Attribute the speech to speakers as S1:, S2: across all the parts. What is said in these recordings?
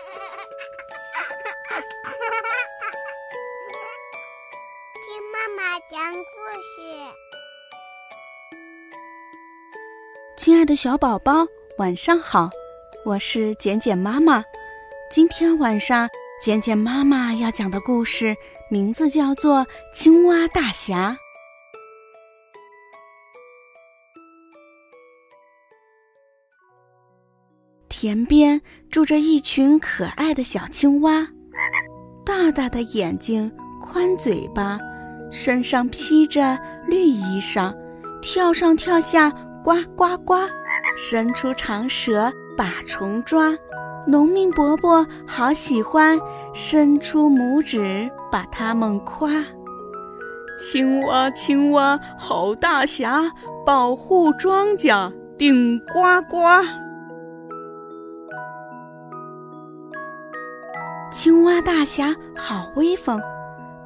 S1: 听妈妈讲故事。
S2: 亲爱的小宝宝，晚上好，我是简简妈妈。今天晚上，简简妈妈要讲的故事名字叫做《青蛙大侠》。田边住着一群可爱的小青蛙，大大的眼睛，宽嘴巴，身上披着绿衣裳，跳上跳下，呱呱呱，伸出长舌把虫抓。农民伯伯好喜欢，伸出拇指把它们夸。青蛙青蛙好大侠，保护庄稼顶呱呱。青蛙大侠好威风，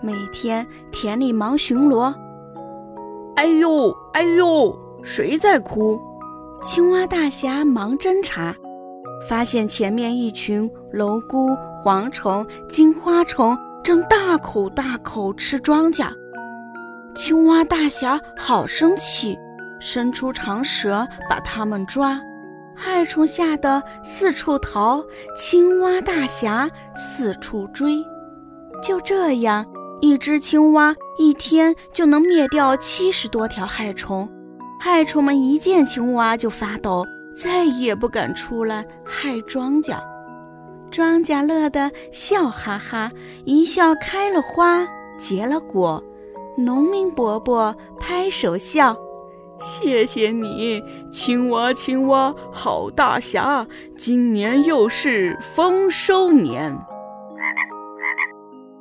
S2: 每天田里忙巡逻。哎呦哎呦，谁在哭？青蛙大侠忙侦查，发现前面一群蝼蛄、蝗虫、金花虫正大口大口吃庄稼。青蛙大侠好生气，伸出长舌把它们抓。害虫吓得四处逃，青蛙大侠四处追。就这样，一只青蛙一天就能灭掉七十多条害虫。害虫们一见青蛙就发抖，再也不敢出来害庄稼。庄稼乐得笑哈哈，一笑开了花，结了果。农民伯伯拍手笑。谢谢你，青蛙青蛙好大侠！今年又是丰收年。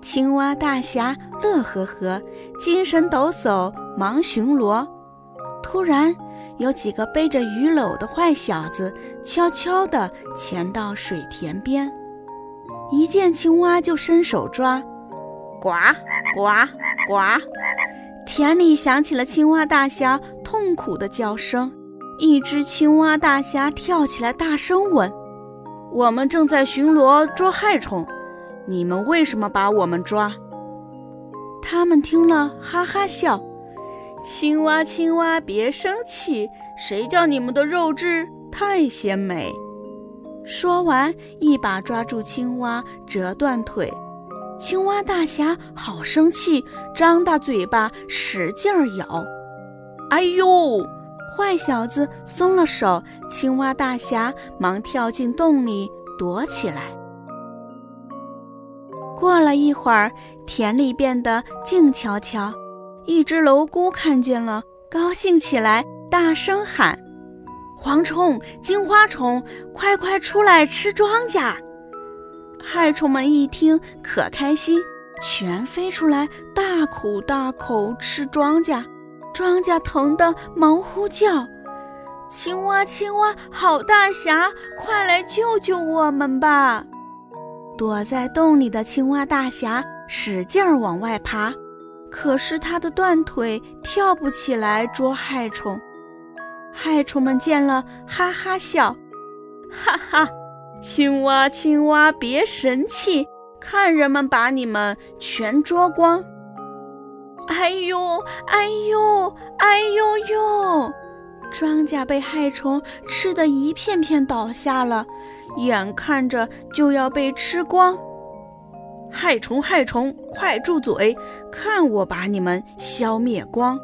S2: 青蛙大侠乐呵呵，精神抖擞，忙巡逻。突然，有几个背着鱼篓的坏小子悄悄地潜到水田边，一见青蛙就伸手抓，呱呱呱！田里响起了青蛙大侠苦的叫声。一只青蛙大侠跳起来，大声问：“我们正在巡逻捉害虫，你们为什么把我们抓？”他们听了，哈哈笑：“青蛙，青蛙，别生气，谁叫你们的肉质太鲜美？”说完，一把抓住青蛙，折断腿。青蛙大侠好生气，张大嘴巴使劲儿咬。哎呦！坏小子松了手，青蛙大侠忙跳进洞里躲起来。过了一会儿，田里变得静悄悄。一只蝼蛄看见了，高兴起来，大声喊：“蝗虫、金花虫，快快出来吃庄稼！”害虫们一听可开心，全飞出来，大口大口吃庄稼，庄稼疼得忙呼叫：“青蛙，青蛙，好大侠，快来救救我们吧！”躲在洞里的青蛙大侠使劲儿往外爬，可是他的断腿跳不起来捉害虫。害虫们见了，哈哈笑，哈哈。青蛙，青蛙，别神气，看人们把你们全捉光！哎呦，哎呦，哎呦呦！庄稼被害虫吃得一片片倒下了，眼看着就要被吃光。害虫，害虫，快住嘴！看我把你们消灭光！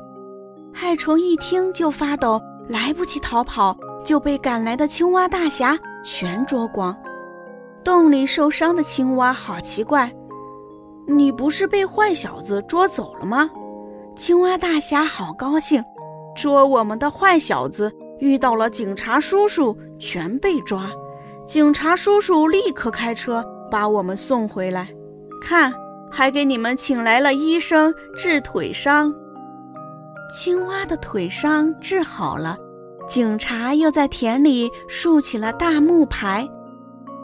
S2: 害虫一听就发抖，来不及逃跑，就被赶来的青蛙大侠。全捉光！洞里受伤的青蛙好奇怪，你不是被坏小子捉走了吗？青蛙大侠好高兴，捉我们的坏小子遇到了警察叔叔，全被抓。警察叔叔立刻开车把我们送回来，看，还给你们请来了医生治腿伤。青蛙的腿伤治好了。警察又在田里竖起了大木牌：“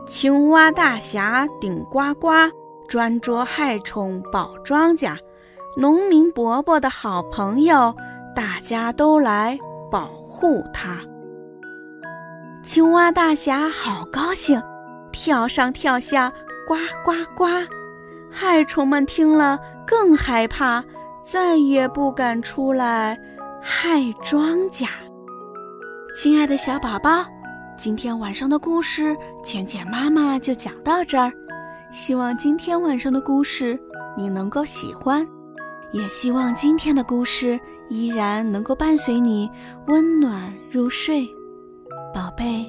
S2: 青蛙大侠顶呱呱，专捉害虫保庄稼。农民伯伯的好朋友，大家都来保护他。”青蛙大侠好高兴，跳上跳下，呱呱呱。害虫们听了更害怕，再也不敢出来害庄稼。亲爱的小宝宝，今天晚上的故事，浅浅妈妈就讲到这儿。希望今天晚上的故事你能够喜欢，也希望今天的故事依然能够伴随你温暖入睡，宝贝。